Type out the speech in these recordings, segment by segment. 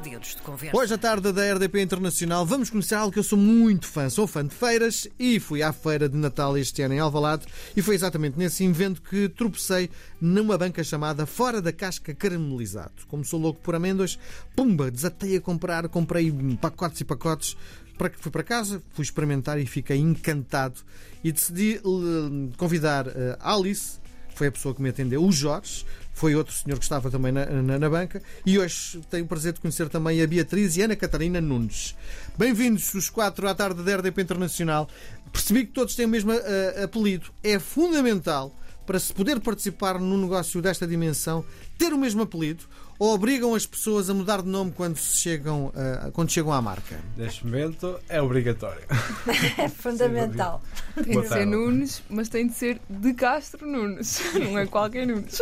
dedos de conversa. Hoje à tarde da RDP Internacional vamos conhecer algo que eu sou muito fã. Sou fã de feiras e fui à feira de Natal este ano em Alvalade e foi exatamente nesse evento que tropecei numa banca chamada Fora da Casca Caramelizado. Como sou louco por amêndoas, pumba, desatei a comprar, comprei pacotes e pacotes. Para que fui para casa, fui experimentar e fiquei encantado e decidi uh, convidar uh, Alice, que foi a pessoa que me atendeu, o Jorge, foi outro senhor que estava também na, na, na, banca. E hoje tenho o prazer de conhecer também a Beatriz e Ana Catarina Nunes. Bem-vindos os quatro à tarde da RDP Internacional. Percebi que todos têm o mesmo uh, apelido. É fundamental para se poder participar num negócio desta dimensão ter o mesmo apelido ou obrigam as pessoas a mudar de nome quando, chegam, uh, quando chegam à marca? Neste momento é obrigatório. é fundamental. Tem de ser Nunes, mas tem de ser de Castro Nunes. Não é qualquer Nunes.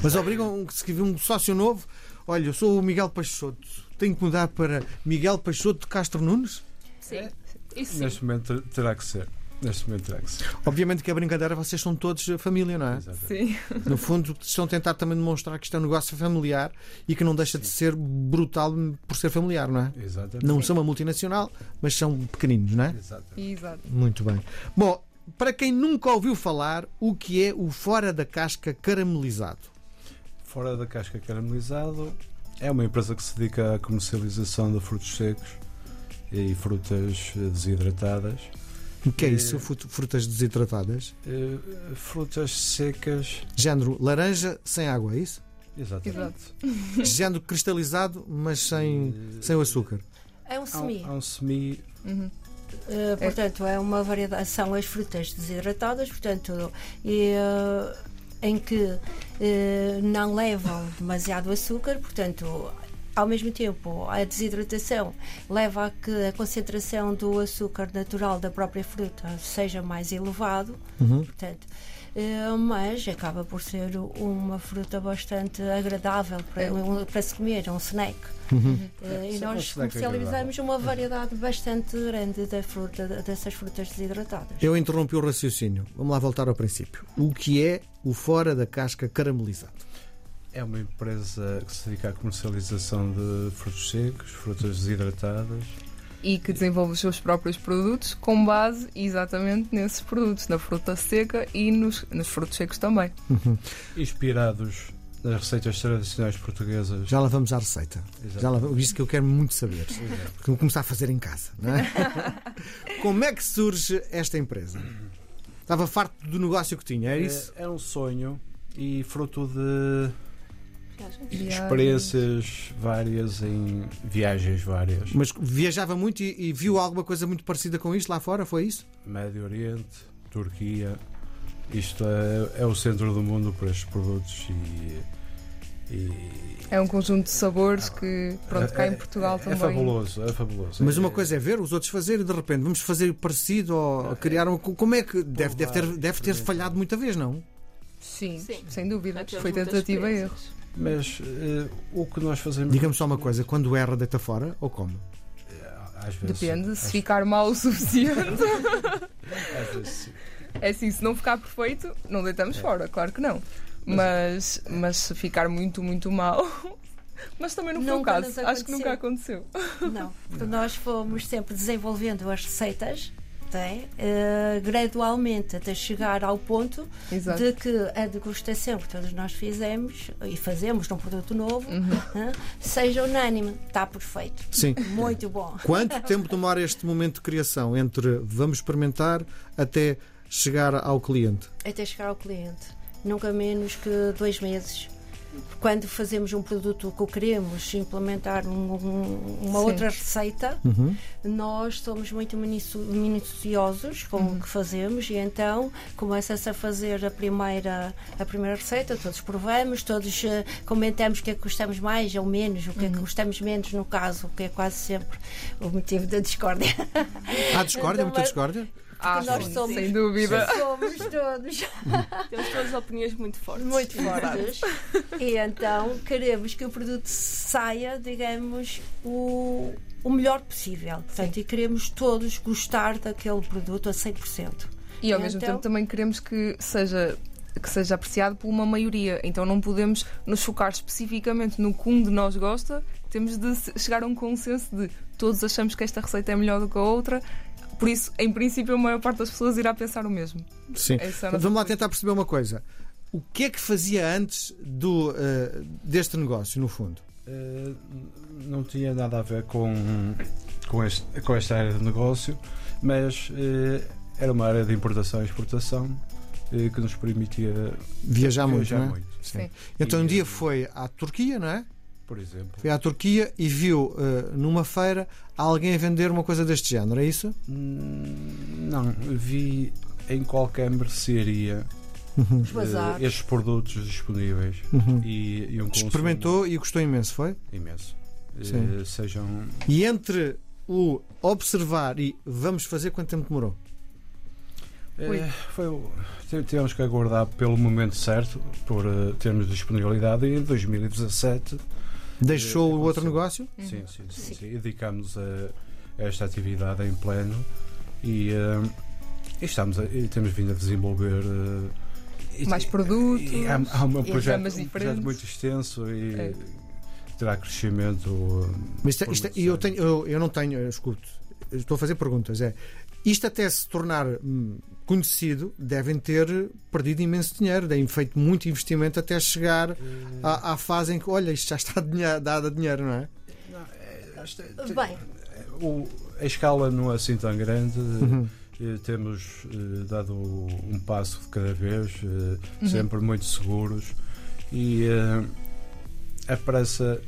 Mas obrigam que se escrever um sócio novo. Olha, eu sou o Miguel Peixoto. Tenho que mudar para Miguel Peixoto de Castro Nunes? Sim. Isso sim. Neste momento terá que ser. Neste momento que ser. Obviamente que a brincadeira, vocês são todos família, não é? Sim. No fundo, estão a tentar também demonstrar que isto é um negócio familiar e que não deixa de ser brutal por ser familiar, não é? Exatamente. Não são uma multinacional, mas são pequeninos, não é? Exatamente. Exato. Muito bem. Bom, para quem nunca ouviu falar, o que é o fora da casca caramelizado? Fora da casca caramelizado é uma empresa que se dedica à comercialização de frutos secos e frutas desidratadas. O que é isso? Frutas desidratadas? Uh, frutas secas. Género laranja sem água, é isso? Exatamente. Exato. Género cristalizado, mas sem, uh, sem o açúcar. É um semi. É um, semi. Uhum. Uh, portanto, é uma variedade, são as frutas desidratadas, portanto, e, em que não levam demasiado açúcar, portanto, ao mesmo tempo, a desidratação leva a que a concentração do açúcar natural da própria fruta seja mais elevado, uhum. portanto, mas acaba por ser uma fruta bastante agradável para, para se comer, é um snack. Uhum. E nós comercializamos uma variedade bastante grande da fruta, dessas frutas desidratadas. Eu interrompi o raciocínio. Vamos lá voltar ao princípio. O que é o fora da casca caramelizado? É uma empresa que se dedica à comercialização de frutos secos, frutas desidratadas. E que desenvolve os seus próprios produtos com base exatamente nesses produtos, na fruta seca e nos, nos frutos secos também. Uhum. Inspirados nas receitas tradicionais portuguesas. Já lá vamos à receita. Exato. Já lá isto que eu quero muito saber. Porque vou começar a fazer em casa. Não é? Como é que surge esta empresa? Estava farto do negócio que tinha, é isso? É, é um sonho e fruto de experiências várias em viagens várias. Mas viajava muito e, e, viu alguma coisa muito parecida com isto lá fora? Foi isso? Médio Oriente, Turquia. Isto é, é o centro do mundo para estes produtos e, e é um conjunto de sabores que, pronto, cá em Portugal é, também. É fabuloso, é fabuloso. Mas uma coisa é ver os outros fazer e de repente vamos fazer parecido ou criar uma. Como é que. Deve, deve, ter, deve ter falhado muita vez, não? Sim, Sim. sem dúvida. Foi tentativa e erros. Mas uh, o que nós fazemos. Diga-me só uma coisa: quando erra, deita fora ou como? Às vezes, Depende, se ficar mal o suficiente. Às vezes sim. É assim, se não ficar perfeito, não deitamos é. fora, claro que não. Mas, mas se ficar muito, muito mal. Mas também não foi o caso. Acho que nunca aconteceu. Não, porque nós fomos sempre desenvolvendo as receitas tem, uh, gradualmente até chegar ao ponto Exato. de que a degustação que todos nós fizemos e fazemos num produto novo uhum. uh, seja unânime. Está perfeito. Sim. Muito bom. Quanto tempo demora este momento de criação entre vamos experimentar até chegar ao cliente? Até chegar ao cliente. Nunca menos que dois meses quando fazemos um produto que queremos implementar um, um, uma Sim. outra receita, uhum. nós somos muito minuciosos com uhum. o que fazemos e então começa-se a fazer a primeira, a primeira receita, todos provamos, todos uh, comentamos o que é que gostamos mais ou menos, o que é que uhum. gostamos menos no caso, que é quase sempre o motivo da discórdia. Há discórdia, muita discórdia? Ah, nós sim, somos, sem dúvida. Somos todos. Temos todas opiniões muito fortes. Muito fortes. e então queremos que o produto saia, digamos, o, o melhor possível. Portanto, e queremos todos gostar daquele produto a 100%. E ao mesmo então, tempo também queremos que seja que seja apreciado por uma maioria. Então não podemos nos focar especificamente no que um de nós gosta temos de chegar a um consenso de todos achamos que esta receita é melhor do que a outra. Por isso, em princípio, a maior parte das pessoas irá pensar o mesmo. Sim. É Vamos lá tentar perceber uma coisa. O que é que fazia antes do, uh, deste negócio, no fundo? Uh, não tinha nada a ver com, com, este, com esta área de negócio, mas uh, era uma área de importação e exportação que nos permitia viajar, viajar muito. É? muito. Sim. Então, um dia foi à Turquia, não é? Por exemplo. Foi à Turquia e viu uh, numa feira alguém a vender uma coisa deste género, é isso? Hum, não, vi em qualquer mercearia uhum. uh, estes produtos disponíveis uhum. e, e um Experimentou e gostou imenso, foi? Imenso. Uh, sejam... E entre o observar e vamos fazer, quanto tempo demorou? É, foi, tivemos que aguardar pelo momento certo por uh, termos disponibilidade e em 2017 deixou o outro negócio? Sim, sim, sim, sim. dedicámos a, a, esta atividade em pleno e, uh, e estamos a, e temos vindo a desenvolver uh, mais produtos e, há, há um, projeto, um projeto muito extenso e é. terá crescimento. Mas isto, é, isto, é, eu, tenho, eu, eu não tenho, escuto, estou a fazer perguntas. É isto até se tornar hum, conhecido, devem ter perdido imenso dinheiro, têm feito muito investimento até chegar à, à fase em que, olha, isto já está dado a dinheiro, não é? Não, é, Bem. O, a escala não é assim tão grande. Uhum. Eh, temos eh, dado um passo de cada vez, eh, uhum. sempre muito seguros, e a pressa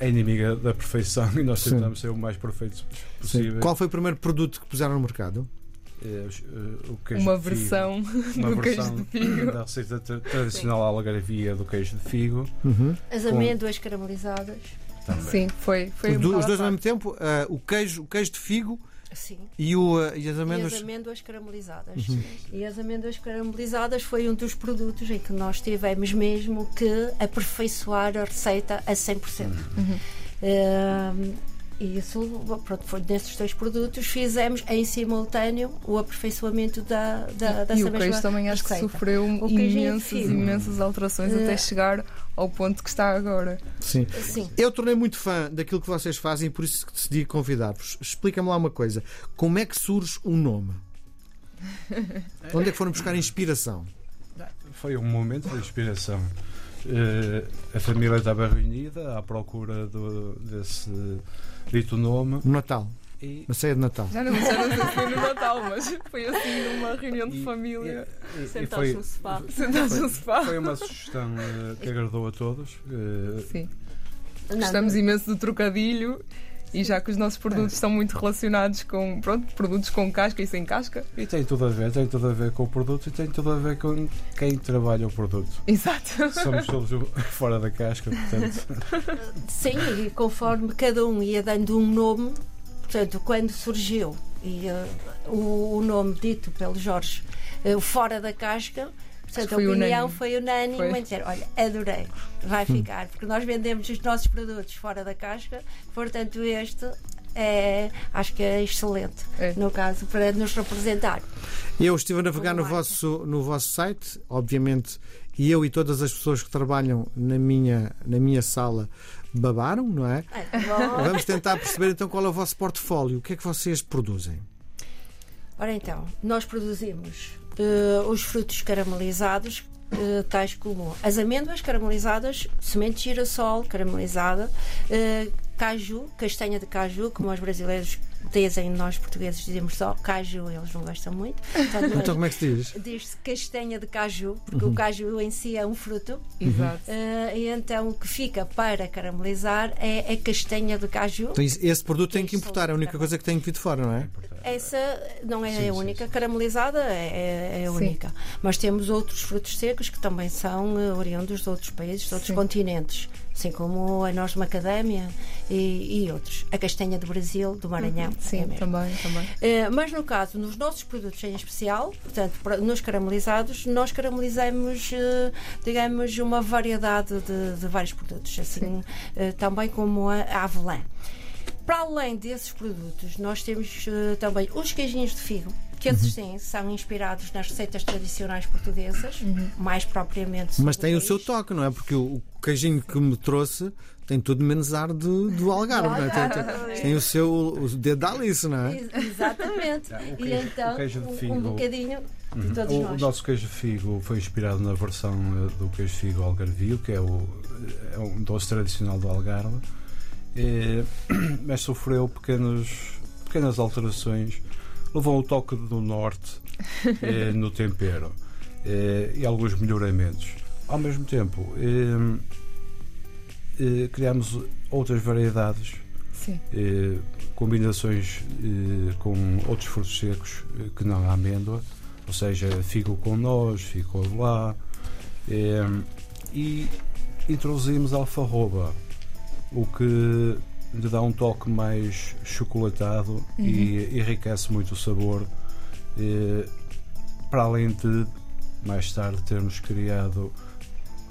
é inimiga da perfeição e nós tentamos Sim. ser o mais perfeitos possível. Sim. Qual foi o primeiro produto que puseram no mercado? É, uma versão uma do versão queijo de figo. Da receita tradicional algarvia do queijo de figo. Uhum. As amêndoas com... caramelizadas. Também. Sim, foi. foi os, os dois ao mesmo tempo, uh, o, queijo, o queijo de figo Sim. E, o, uh, e as amêndoas? E as amêndoas caramelizadas. Uhum. E as amêndoas caramelizadas foi um dos produtos em que nós tivemos mesmo que aperfeiçoar a receita a 100%. Uhum. Uh, e isso, pronto, foi desses dois produtos fizemos em simultâneo o aperfeiçoamento da, da, dessa e o queijo também acho receita. que sofreu imensas, imensas alterações uh, até chegar ao ponto que está agora. Sim. Sim. Eu tornei muito fã daquilo que vocês fazem e por isso que decidi convidar-vos. Explica-me lá uma coisa. Como é que surge um nome? Onde é que foram buscar inspiração? Foi um momento de inspiração. Uh, a família estava reunida à procura do, desse dito nome. No Natal. E... Na ceia de Natal. Já não sei se foi no Natal, mas foi assim numa reunião de família. Sentados no sofá. Sentados no sofá. Foi uma sugestão uh, que agradou a todos. Uh, Sim. Gostamos imenso do trocadilho e já que os nossos produtos é. estão muito relacionados com pronto, produtos com casca e sem casca. E tem tudo a ver, tem tudo a ver com o produto e tem tudo a ver com quem trabalha o produto. Exato. Somos todos fora da casca, portanto. Sim, e conforme cada um ia dando um nome, portanto, quando surgiu e, uh, o, o, nome dito pelo Jorge, uh, fora da casca, Portanto, a opinião unânime. foi unânime foi. dizer, olha, adorei, vai hum. ficar, porque nós vendemos os nossos produtos fora da casca, portanto este é, acho que é excelente, é. no caso, para nos representar. Eu estive a navegar no vosso, no vosso site, obviamente, e eu e todas as pessoas que trabalham na minha, na minha sala babaram, não é? é Vamos tentar perceber então qual é o vosso portfólio, o que é que vocês produzem? Ora então, nós produzimos uh, os frutos caramelizados, uh, tais como as amêndoas caramelizadas, semente de girassol caramelizada, uh, caju, castanha de caju, como os brasileiros dizem, nós portugueses dizemos só caju, eles não gostam muito. Portanto, então, como é que se diz? Diz-se castanha de caju, porque uhum. o caju em si é um fruto. Exato. Uh, e então o que fica para caramelizar é a castanha de caju. Então, esse produto tem que importar, é a única coisa que tem que vir de fora, não é? Essa não é sim, a única, sim, caramelizada é, é a única. Mas temos outros frutos secos que também são uh, oriundos de outros países, de outros continentes assim como a noz de macadâmia e, e, outros. A castanha do Brasil, do Maranhão. Uhum, sim, é também. também. Uh, mas no caso, nos nossos produtos em especial, portanto, nos caramelizados, nós caramelizamos, uh, digamos, uma variedade de, de vários produtos, assim, uh, também como a, a avelã. Para além desses produtos, nós temos também os queijinhos de figo que esses uhum. sim são inspirados nas receitas tradicionais portuguesas, uhum. mais propriamente. Mas tem o seu toque, não é? Porque o queijinho que me trouxe tem tudo menos ar de, do Algarve, não é? Tem, tem, tem o seu o dedo da Alice, não é? Exatamente. Queijo, e então, um, um bocadinho de uhum. todos o, nós. O nosso queijo figo foi inspirado na versão eh, do queijo figo algarvio, que é, o, é um doce tradicional do Algarve, e, mas sofreu pequenos, pequenas alterações, levou o toque do norte eh, no tempero eh, e alguns melhoramentos. Ao mesmo tempo, eh, eh criámos outras variedades, combinações com outros frutos secos que não a amêndoa, ou seja, figo com figo com avelã, e introduzimos alfarroba, o que lhe dá um toque mais chocolatado uhum. e enriquece muito o sabor. para além de mais tarde termos criado,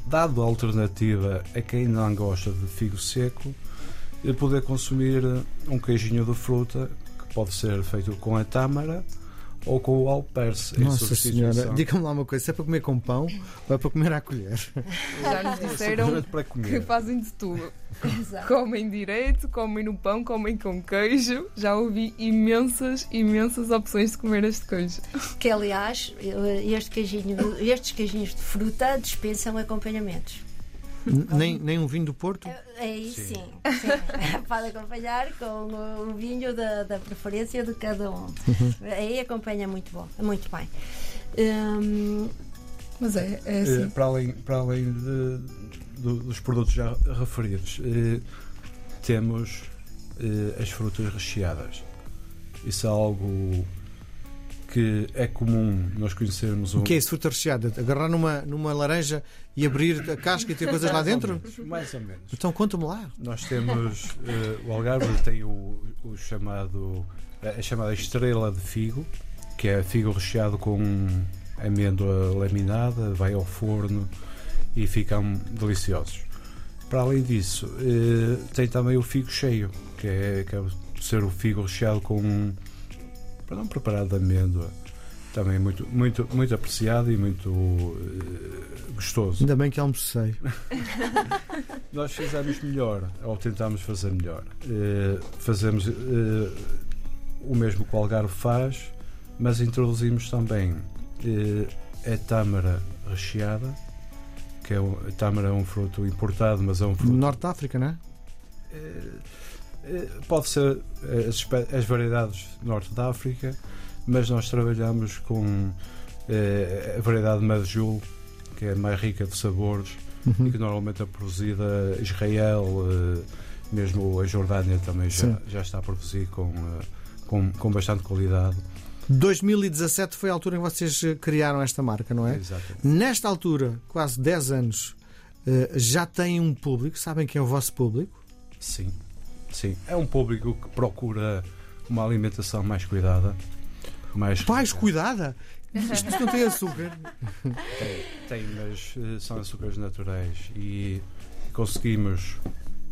dado a alternativa a quem não gosta de figo seco, e poder consumir um queijinho de fruta que pode ser feito com a tâmara ou com o alperce. Nossa Senhora, diga-me lá uma coisa: se é para comer com pão ou é para comer à colher? Já nos disseram que fazem de tudo. Exato. Comem direito, comem no pão, comem com queijo. Já ouvi imensas, imensas opções de comer este queijo. Que aliás, este queijinho, estes queijinhos de fruta dispensam acompanhamentos. Nem, nem um vinho do Porto? É, aí sim, sim. sim. Pode acompanhar com o vinho da, da preferência de cada um. Uhum. Aí acompanha muito bom, muito bem. Hum, mas é, é assim. Uh, para além, para além de, de, dos produtos já referidos, uh, temos uh, as frutas recheadas. Isso é algo que é comum nós conhecermos um... O que é isso, fruta recheada? Agarrar numa, numa laranja e abrir a casca e ter coisas lá dentro? Mais ou menos. Então conta-me lá. Nós temos, uh, o Algarve tem o, o, chamado, a chamada estrela de figo, que é figo recheado com amêndoa laminada, vai ao forno e ficam deliciosos. Para além disso, uh, tem também o figo cheio, que é, que é ser o figo recheado com para não preparado de amêndoa. Também muito, muito, muito apreciado e muito uh, gostoso. Ainda bem que almocei. Nós fizemos melhor, ou tentámos fazer melhor. Uh, fazemos uh, o mesmo que o Algarve faz, mas introduzimos também a tâmara recheada, que é a tâmara é um fruto importado, mas é um fruto. Norte da África, não é? Eh, pode ser eh, as, as variedades norte da África, mas nós trabalhamos com eh, a variedade Madjul, que é mais rica de sabores uhum. e que normalmente é produzida Israel, mesmo a Jordânia também já, já está a produzir com, com, com bastante qualidade. 2017 foi a altura em que vocês criaram esta marca, não é? Exatamente. Nesta altura, quase 10 anos, já têm um público, sabem quem é o vosso público? Sim. Sim, é um público que procura uma alimentação mais cuidada. Mais, mais cuidada? Isto não tem açúcar? Tem, tem, mas eh, são açúcares naturais e conseguimos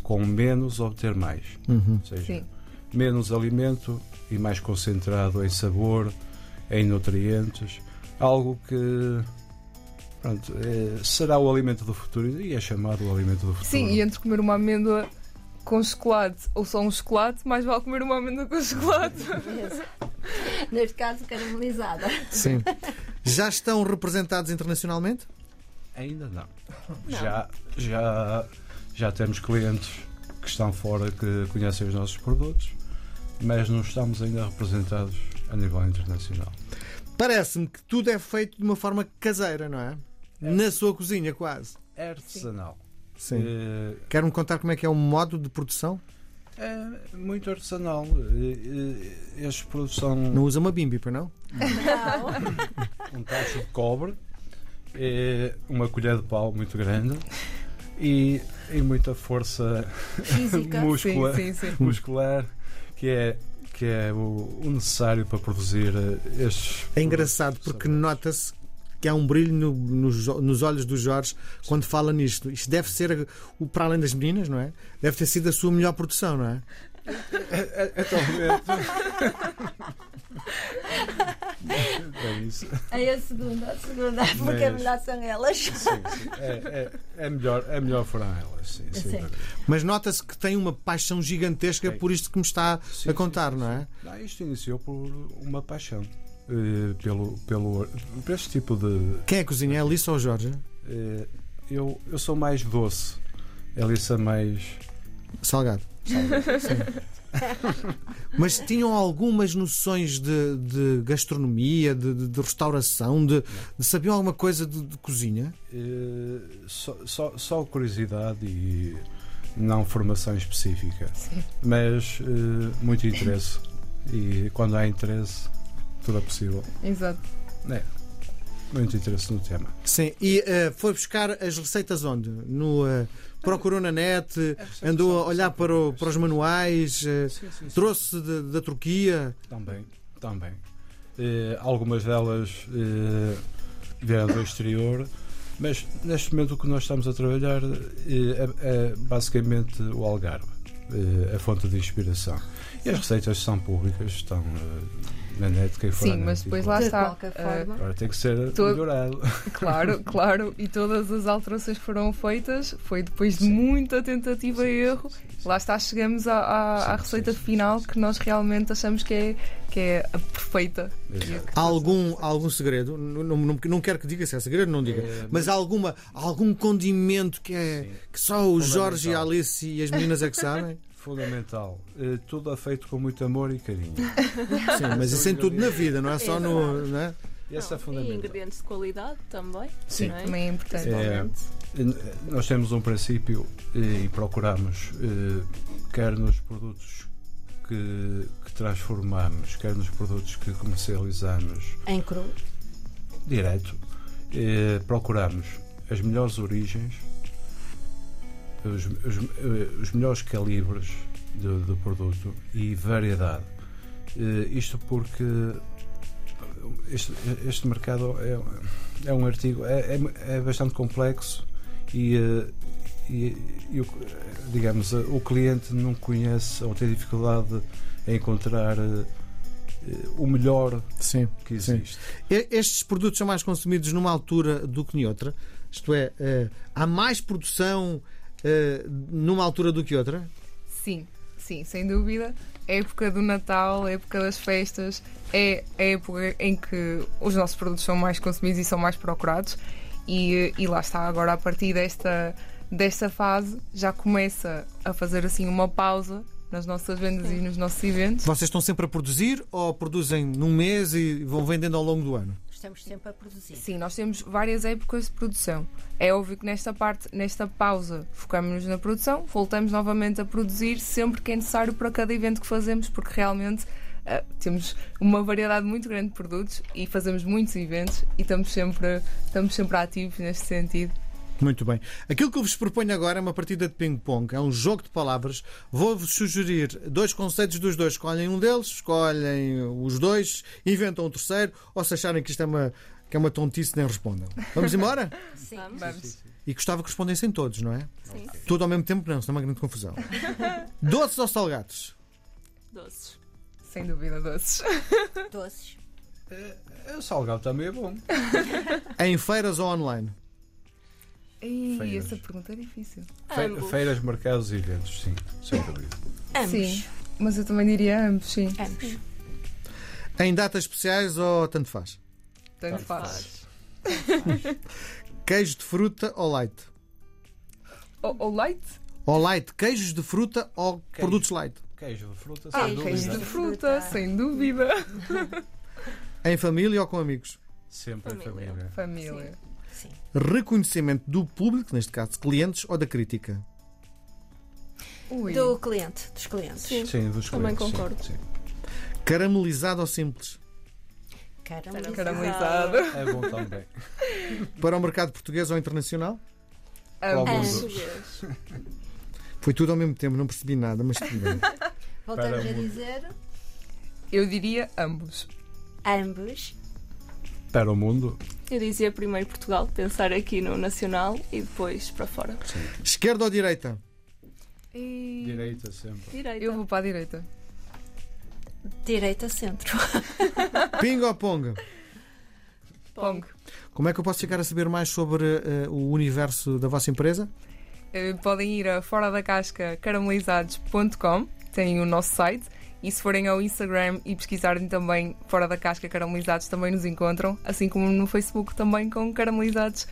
com menos obter mais. Uhum. Ou seja, Sim. menos alimento e mais concentrado em sabor, em nutrientes. Algo que pronto, é, será o alimento do futuro e é chamado o alimento do futuro. Sim, e entre comer uma amêndoa com chocolate ou só um chocolate, mais vale comer uma amêndoa com chocolate. Neste caso, caramelizada. Sim. Já estão representados internacionalmente? Ainda não. não. Já, já, já temos clientes que estão fora que conhecem os nossos produtos, mas não estamos ainda representados a nível internacional. Parece-me que tudo é feito de uma forma caseira, não é? é. Na sua cozinha, quase. É artesanal. Sim. Uh, Quer-me contar como é que é o modo de produção? É muito artesanal. Este produção. Não usa uma bimbi, para não? Não. um tacho de cobre, é uma colher de pau muito grande e, e muita força muscular, sim, sim, sim. muscular que é que é o, o necessário para produzir estes. É engraçado porque nota-se que há um brilho no, nos, nos, olhos do Jorge quando fala nisto. Isto deve ser, para além das meninas, não é? Deve ter sido a sua melhor produção, não é? Atualmente. É isso. É a segunda, a segunda, porque é melhor são elas. Sim, sim. É, é, é, melhor, é melhor foram elas, sim, sim. Mas nota-se que tem uma paixão gigantesca por isto que me está a contar, não é? Não, isto iniciou por uma paixão. Uh, pelo, pelo, por este tipo de. Quem é cozinha? É a Alissa ou o Jorge? Uh, eu, eu sou mais doce. A Alissa mais. Salgado. Salgado. Mas tinham algumas noções de, de gastronomia, de, de restauração, de, de, sabiam alguma coisa de, cozinha? Uh, só, só, só, curiosidade e não formação específica. Sim. Mas uh, muito interesse. E quando há interesse, tudo é possível. Exato. É. Muito interesse no tema. Sim, e uh, foi buscar as receitas onde? No, uh, procurou na net, é andou a olhar para, o, para os manuais, uh, sim, sim, sim. trouxe de, da Turquia. Também, também. algumas delas vieram do exterior, mas neste momento o que nós estamos a trabalhar é, é basicamente o Algarve, a fonte de inspiração. E as receitas são públicas, estão na net, quem for Sim, mas depois lá está. Forma. Agora tem que ser todo... melhorado. Claro, claro. E todas as alterações foram feitas foi depois de sim. muita tentativa sim, e erro. Sim, lá está, chegamos à, à, à receita final que nós realmente achamos que é, que é a perfeita. Há algum, algum segredo? Não, não, não quero que diga se é segredo, não diga. É, mas há alguma, algum condimento que, é, que só o Jorge e a Alice e as meninas é que sabem? Fundamental. Uh, tudo é feito com muito amor e carinho. Sim, mas isso em tudo na vida, não é só no. Não é? Esse é fundamental. E ingredientes de qualidade também. Sim, é? também é importante. É, nós temos um princípio e procuramos, eh, quer nos produtos que, que transformamos, quer nos produtos que comercializamos. Em cru? Direto. Eh, procuramos as melhores origens os, os, eh, os melhores calibres do, do, produto e variedade. Uh, isto porque este, este mercado é, é um artigo, é, é, é bastante complexo e, uh, e, e, digamos, o cliente não conhece ou tem dificuldade em encontrar o melhor sim, que existe. Sim. Estes produtos são mais consumidos numa altura do que noutra? Isto é, há mais produção numa altura do que outra? Sim, sim, sem dúvida. A época do Natal, a época das festas, é a época em que os nossos produtos são mais consumidos e são mais procurados. E, e lá está, agora a partir desta, desta fase já começa a fazer assim uma pausa nas nossas vendas Sim. e nos nossos eventos. Vocês estão sempre a produzir ou produzem num mês e vão vendendo ao longo do ano? Estamos sempre a produzir. Sim, nós temos várias épocas de produção. É óbvio que nesta parte, nesta pausa, focamos-nos na produção, voltamos novamente a produzir sempre que é necessário para cada evento que fazemos, porque realmente uh, temos uma variedade muito grande de produtos e fazemos muitos eventos e estamos sempre, estamos sempre ativos neste sentido. Muito bem. Aquilo que eu vos proponho agora é uma partida de ping-pong. É um jogo de palavras. Vou-vos sugerir dois conceitos dos dois. Escolhem um deles, escolhem os dois, inventam um terceiro, ou se acharem que isto é uma, que é uma tontice, nem respondam. Vamos embora? Sim, vamos. E gostava que respondessem todos, não é? Sim. Tudo ao mesmo tempo, não, senão é uma grande confusão. Doces ou salgados? Doces. Sem dúvida, doces. Doces. É, é, o salgado também é bom. em feiras ou online? Ei, essa pergunta é difícil. Fe feiras, mercados e eventos, sim, sem dúvida. Ambos. Sim, mas eu também diria ambos, sim. Ambos. Em datas especiais ou tanto faz? Tanto, tanto faz. faz. Queijo de fruta ou light? Ou, light? Ou light, queijos de fruta ou queijo. produtos light? Queijo de fruta, sem ah, dúvida. Queijo de fruta, sem dúvida. em família ou com amigos? Sempre família. em família. Família. Sim. Sim. Reconhecimento do público, neste caso clientes, ou da crítica? Ui. Do cliente, dos clientes. Sim, sim dos Também clientes. concordo. Sim, sim. Caramelizado ou simples? Caramelizado. Caramelizado. É bom também. Para o mercado português ou internacional? Ambos. Foi tudo ao mesmo tempo, não percebi nada, mas tudo bem. Voltamos a dizer. Eu diria ambos. Ambos. Para o mundo. Eu dizia primeiro Portugal, pensar aqui no nacional e depois para fora. Sim. Esquerda ou direita? E... Direita sempre. Direita. Eu vou para a direita. Direita centro. Pingo ou ponga? Pong. Como é que eu posso ficar a saber mais sobre eh, o universo da vossa empresa? Eh, podem ir a fora da casca caramelizados.com, tem o nosso site. E se forem ao Instagram e pesquisarem também Fora da Casca Caramelizados, também nos encontram, assim como no Facebook também com caramelizados,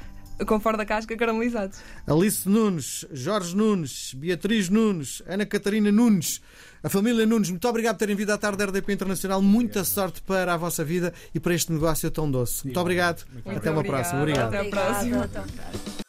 com Fora da Casca Caramelizados. Alice Nunes, Jorge Nunes, Beatriz Nunes, Ana Catarina Nunes, a família Nunes, muito obrigado por terem vindo à tarde da RDP Internacional. Muita sorte para a vossa vida e para este negócio tão doce. Muito obrigado. Muito Até uma próxima. Obrigado. Até a próxima. Obrigada, até a próxima.